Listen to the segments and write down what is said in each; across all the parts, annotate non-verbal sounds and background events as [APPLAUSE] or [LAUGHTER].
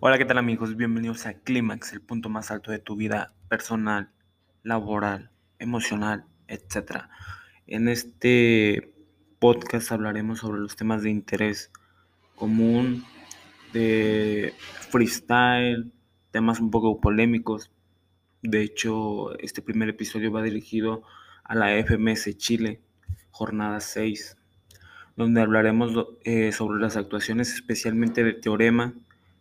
Hola, ¿qué tal amigos? Bienvenidos a Clímax, el punto más alto de tu vida personal, laboral, emocional, etc. En este podcast hablaremos sobre los temas de interés común, de freestyle, temas un poco polémicos. De hecho, este primer episodio va dirigido a la FMS Chile, jornada 6, donde hablaremos eh, sobre las actuaciones especialmente de Teorema,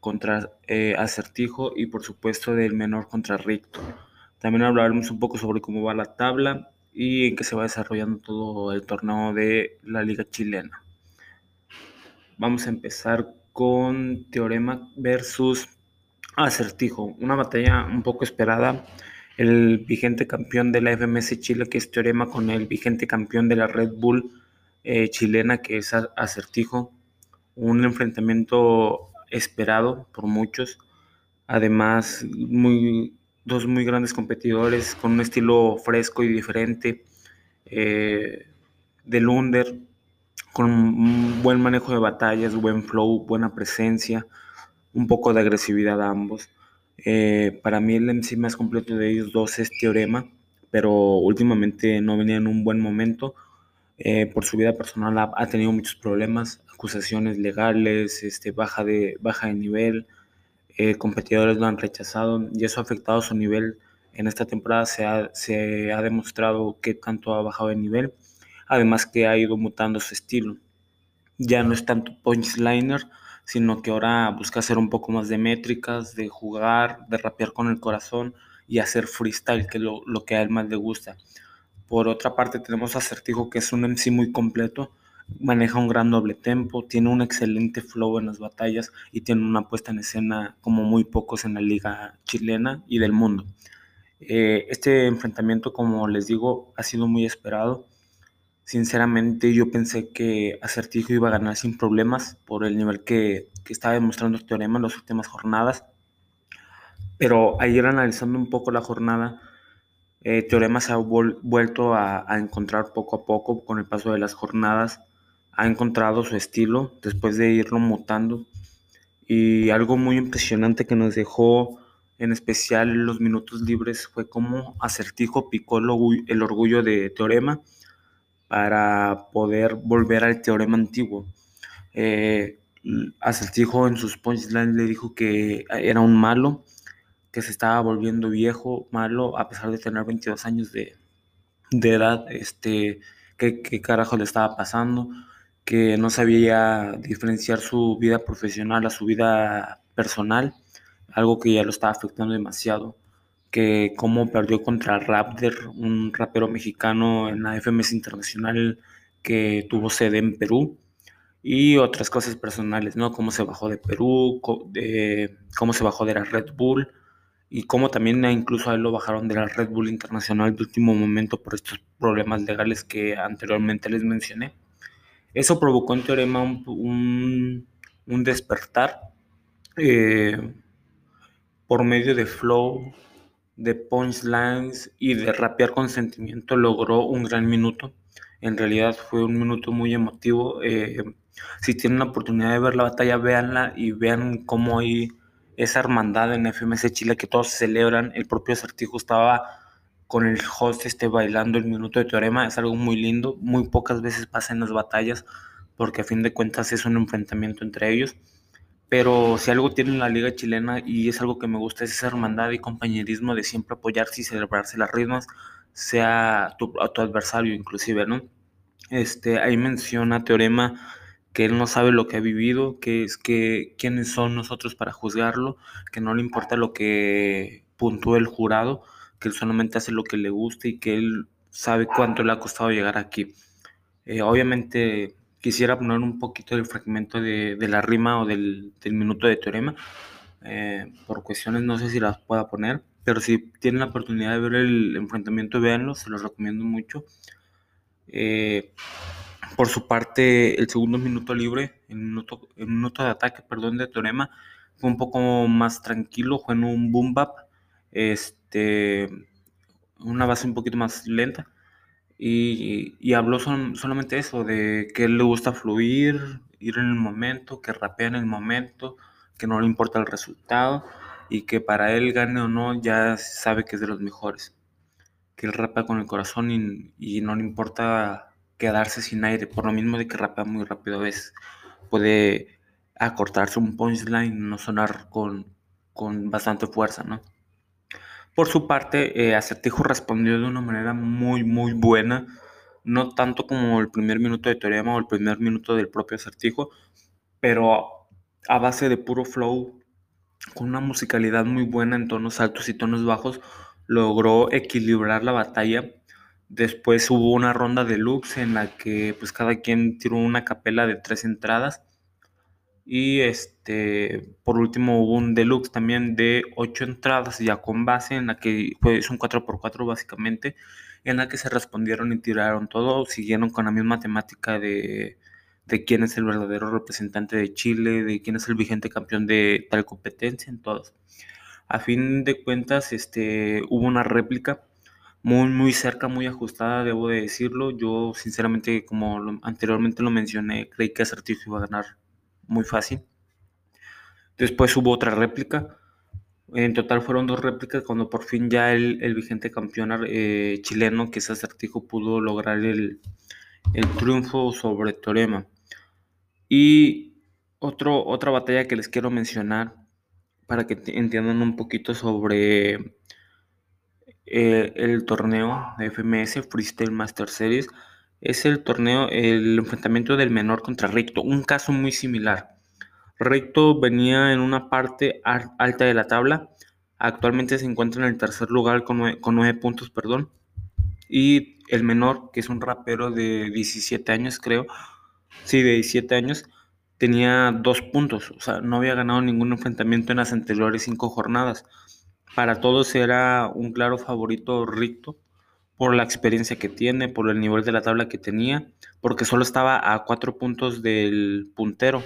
contra eh, Acertijo y por supuesto del menor contra Ricto. También hablaremos un poco sobre cómo va la tabla y en qué se va desarrollando todo el torneo de la liga chilena. Vamos a empezar con Teorema versus Acertijo, una batalla un poco esperada. El vigente campeón de la FMS Chile, que es Teorema, con el vigente campeón de la Red Bull eh, chilena, que es Acertijo. Un enfrentamiento esperado por muchos. Además, muy, dos muy grandes competidores con un estilo fresco y diferente eh, del under, con un buen manejo de batallas, buen flow, buena presencia, un poco de agresividad a ambos. Eh, para mí el MC más completo de ellos dos es Teorema, pero últimamente no venía en un buen momento. Eh, por su vida personal ha, tenido muchos problemas, acusaciones legales, este, baja, de, baja de nivel, eh, competidores lo han rechazado y eso ha afectado su nivel. En esta temporada se ha, se ha demostrado que tanto ha bajado de nivel, además que ha ido mutando su estilo. Ya no es tanto punchliner, sino que ahora busca hacer un poco más de métricas, de jugar, de rapear con el corazón y hacer freestyle, que es lo, lo que a él más le gusta. Por otra parte tenemos Acertijo, que es un MC muy completo, maneja un gran doble tempo, tiene un excelente flow en las batallas y tiene una puesta en escena como muy pocos en la liga chilena y del mundo. Eh, este enfrentamiento, como les digo, ha sido muy esperado. Sinceramente yo pensé que Acertijo iba a ganar sin problemas por el nivel que, que estaba demostrando el teorema en las últimas jornadas. Pero ayer analizando un poco la jornada, eh, Teorema se ha vuelto a, encontrar poco a poco con el paso de las jornadas. Ha encontrado su estilo después de irlo mutando. Y algo muy impresionante que nos dejó en especial los minutos libres fue cómo Acertijo picó el orgullo de Teorema para poder volver al teorema antiguo. Eh, Acertijo en sus punchlines le dijo que era un malo que se estaba volviendo viejo, malo, a pesar de tener 22 años de, edad, este, qué, qué carajo le estaba pasando, que no sabía diferenciar su vida profesional a su vida personal, algo que ya lo estaba afectando demasiado, que como perdió contra Raptor, un rapero mexicano en la FMS Internacional que tuvo sede en Perú, y otras cosas personales, ¿no? Cómo se bajó de Perú, de, cómo se bajó de la Red Bull, y como también incluso a él lo bajaron de la Red Bull Internacional de último momento por estos problemas legales que anteriormente les mencioné. Eso provocó en Teorema un, un, despertar eh, por medio de flow, de punchlines y de rapear con sentimiento logró un gran minuto. En realidad fue un minuto muy emotivo. Eh, si tienen la oportunidad de ver la batalla, véanla y vean cómo hay esa hermandad en FMS Chile que todos celebran. El propio Acertijo estaba con el host este, bailando el minuto de teorema. Es algo muy lindo. Muy pocas veces pasa en las batallas porque a fin de cuentas es un enfrentamiento entre ellos. Pero si algo tiene la liga chilena y es algo que me gusta es esa hermandad y compañerismo de siempre apoyarse y celebrarse las ritmos, sea tu, a tu adversario inclusive, ¿no? Este, ahí menciona Teorema que él no sabe lo que ha vivido, que es que quiénes son nosotros para juzgarlo, que no le importa lo que puntúe el jurado, que él solamente hace lo que le gusta y que él sabe cuánto le ha costado llegar aquí. Eh, obviamente quisiera poner un poquito del fragmento de, la rima o del, minuto de teorema. Eh, por cuestiones no sé si las pueda poner, pero si tienen la oportunidad de ver el enfrentamiento, véanlo, se los recomiendo mucho. Eh, por su parte, el segundo minuto libre, el minuto, el minuto de ataque, perdón, de Teorema, fue un poco más tranquilo, fue en un boom bap, este, una base un poquito más lenta. Y, y habló solamente eso, de que él le gusta fluir, ir en el momento, que rapea en el momento, que no le importa el resultado y que para él gane o no ya sabe que es de los mejores. Que él rapa con el corazón y, no le importa quedarse sin aire, por lo mismo de que rapea muy rápido a veces. Puede acortarse un punchline y no sonar con, con bastante fuerza, ¿no? Por su parte, eh, Acertijo respondió de una manera muy, muy buena, no tanto como el primer minuto de Teorema o el primer minuto del propio Acertijo, pero a base de puro flow, con una musicalidad muy buena en tonos altos y tonos bajos, logró equilibrar la batalla. Después hubo una ronda de looks en la que pues cada quien tiró una capela de tres entradas. Y este, por último hubo un deluxe también de ocho entradas ya con base en la que es un 4x4 básicamente, en la que se respondieron y tiraron todo, siguieron con la misma temática de de quién es el verdadero representante de Chile, de quién es el vigente campeón de tal competencia, en todos. A fin de cuentas, este, hubo una réplica muy, muy cerca, muy ajustada, debo de decirlo. Yo, sinceramente, como anteriormente lo mencioné, creí que Acertijo iba a ganar muy fácil. Después hubo otra réplica. En total fueron dos réplicas cuando por fin ya el, vigente campeón eh, chileno, que es Acertijo, pudo lograr el, el triunfo sobre Teorema. Y otro, otra batalla que les quiero mencionar para que entiendan un poquito sobre eh, el torneo FMS Freestyle Master Series es el torneo, el enfrentamiento del menor contra Recto, un caso muy similar. Recto venía en una parte alta de la tabla, actualmente se encuentra en el tercer lugar con nueve, con nueve puntos, perdón, y el menor, que es un rapero de 17 años creo, sí, de 17 años, tenía dos puntos, o sea, no había ganado ningún enfrentamiento en las anteriores cinco jornadas. Para todos era un claro favorito Ricto por la experiencia que tiene, por el nivel de la tabla que tenía, porque solo estaba a cuatro puntos del puntero,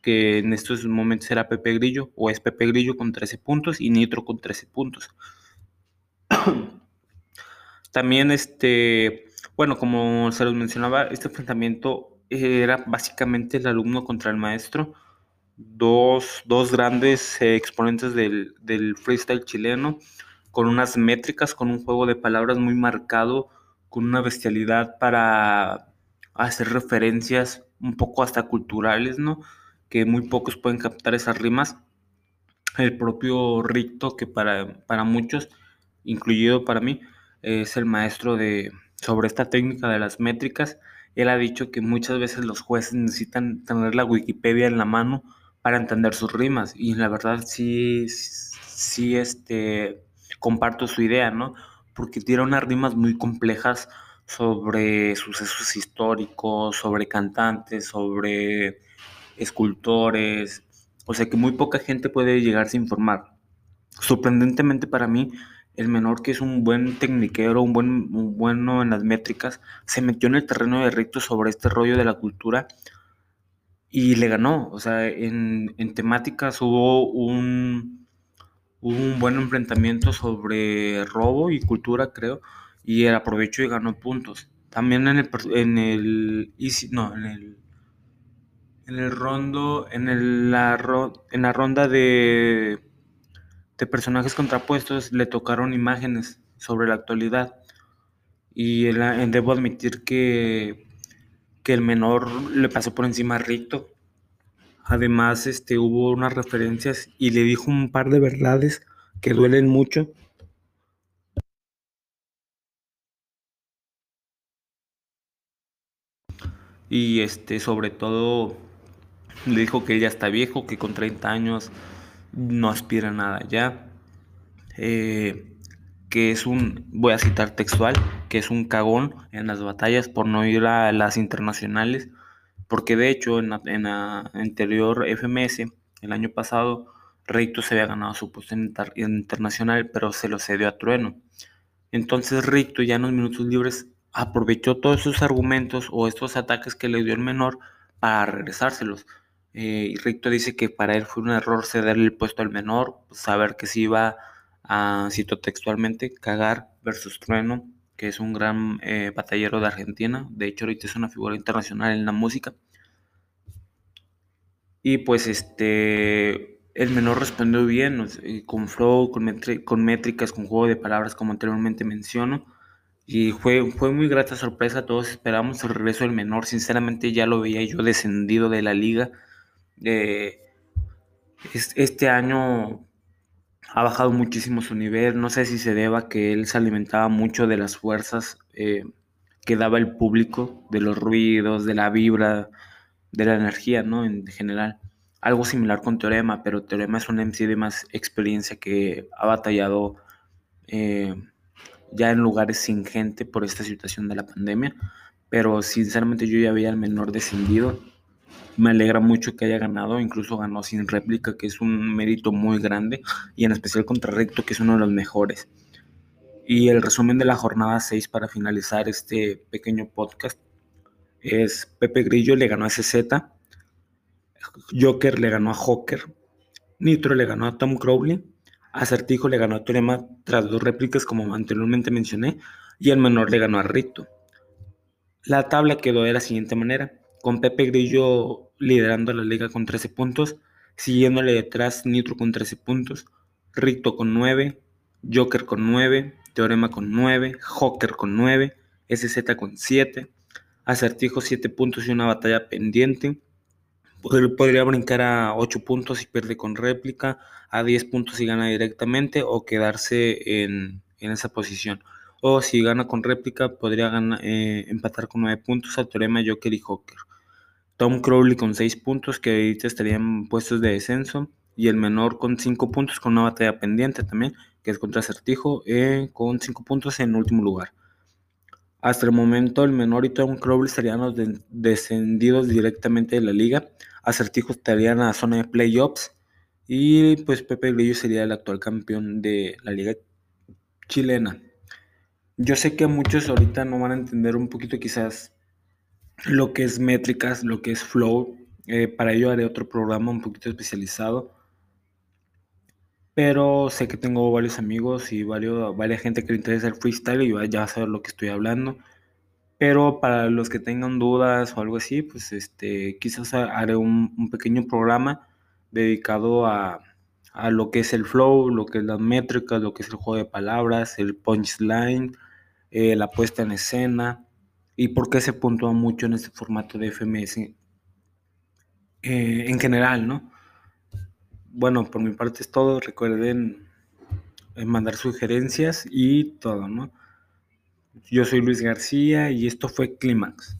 que en estos momentos era Pepe Grillo, o es Pepe Grillo con 13 puntos y Nitro con 13 puntos. [CLEARS THROAT] También, este, bueno, como se los mencionaba, este enfrentamiento era básicamente el alumno contra el maestro, dos, grandes eh, exponentes del, freestyle chileno, con unas métricas, con un juego de palabras muy marcado, con una bestialidad para hacer referencias un poco hasta culturales, ¿no? Que muy pocos pueden captar esas rimas. El propio Ricto, que para, para muchos, incluido para mí, es el maestro de, sobre esta técnica de las métricas él ha dicho que muchas veces los jueces necesitan tener la Wikipedia en la mano para entender sus rimas. Y la verdad sí, sí este, comparto su idea, ¿no? Porque tiene unas rimas muy complejas sobre sucesos históricos, sobre cantantes, sobre escultores. O sea que muy poca gente puede llegarse a informar. Sorprendentemente para mí, el menor que es un buen tecniquero, un buen bueno en las métricas, se metió en el terreno de recto sobre este rollo de la cultura y le ganó. O sea, en, temáticas hubo un, un buen enfrentamiento sobre robo y cultura, creo, y él aprovechó y ganó puntos. También en el, en el, no, en el, en el rondo, en el, la, en la ronda de de personajes contrapuestos le tocaron imágenes sobre la actualidad. Y debo admitir que, que el menor le pasó por encima a Rito. Además, este, hubo unas referencias y le dijo un par de verdades que duelen mucho. Y este, sobre todo, le dijo que ella está viejo, que con 30 años no aspira a nada ya. Eh, que es un, voy a citar textual, que es un cagón en las batallas por no ir a las internacionales, porque de hecho en la, anterior FMS, el año pasado, Ricto se había ganado su puesto en, internacional, pero se lo cedió a Trueno. Entonces Ricto ya en los minutos libres aprovechó todos esos argumentos o estos ataques que le dio el menor para regresárselos. Eh, y Ricto dice que para él fue un error cederle el puesto al menor, saber que si iba a, cito textualmente, cagar versus Trueno, que es un gran eh, batallero de Argentina. De hecho, ahorita es una figura internacional en la música. Y pues este, el menor respondió bien, con flow, con, métricas, con juego de palabras, como anteriormente menciono. Y fue, fue muy grata sorpresa, todos esperamos el regreso del menor. Sinceramente ya lo veía yo descendido de la liga. este año ha bajado muchísimo su nivel. No sé si se deba a que él se alimentaba mucho de las fuerzas eh, que daba el público, de los ruidos, de la vibra, de la energía, ¿no? En general. Algo similar con Teorema, pero Teorema es un MC de más experiencia que ha batallado eh, ya en lugares sin gente por esta situación de la pandemia. Pero sinceramente yo ya había el menor descendido me alegra mucho que haya ganado, incluso ganó sin réplica, que es un mérito muy grande, y en especial contra Recto, que es uno de los mejores. Y el resumen de la jornada 6 para finalizar este pequeño podcast es Pepe Grillo le ganó a SZ, Joker le ganó a Joker, Nitro le ganó a Tom Crowley, Acertijo le ganó a Teorema tras dos réplicas como anteriormente mencioné, y el menor le ganó a Rito. La tabla quedó de la siguiente manera con Pepe Grillo liderando la liga con 13 puntos, siguiéndole detrás Nitro con 13 puntos, Rito con 9, Joker con 9, Teorema con 9, Joker con 9, SZ con 7, Acertijo 7 puntos y una batalla pendiente. Podría brincar a 8 puntos si pierde con réplica, a 10 puntos si gana directamente o quedarse en, en esa posición. O si gana con réplica, podría ganar, eh, empatar con 9 puntos a Teorema, Joker y Joker. Tom Crowley con 6 puntos que ahorita estarían puestos de descenso y el menor con 5 puntos con una batalla pendiente también que es contra Acertijo eh, con 5 puntos en último lugar. Hasta el momento el menor y Tom Crowley estarían descendidos directamente de la liga. Acertijo estaría en la zona de playoffs y pues Pepe Grillo sería el actual campeón de la liga chilena. Yo sé que muchos ahorita no van a entender un poquito quizás lo que es métricas, lo que es flow. Eh, para ello haré otro programa un poquito especializado. Pero sé que tengo varios amigos y varios, varias gente que le interesa el freestyle y va ya a saber lo que estoy hablando. Pero para los que tengan dudas o algo así, pues este, quizás haré un, pequeño programa dedicado a, a, lo que es el flow, lo que es las métricas, lo que es el juego de palabras, el punchline, eh, la puesta en escena, y por qué se puntúa mucho en este formato de FMS eh, en general, ¿no? Bueno, por mi parte es todo. Recuerden eh, mandar sugerencias y todo, ¿no? Yo soy Luis García y esto fue Clímax.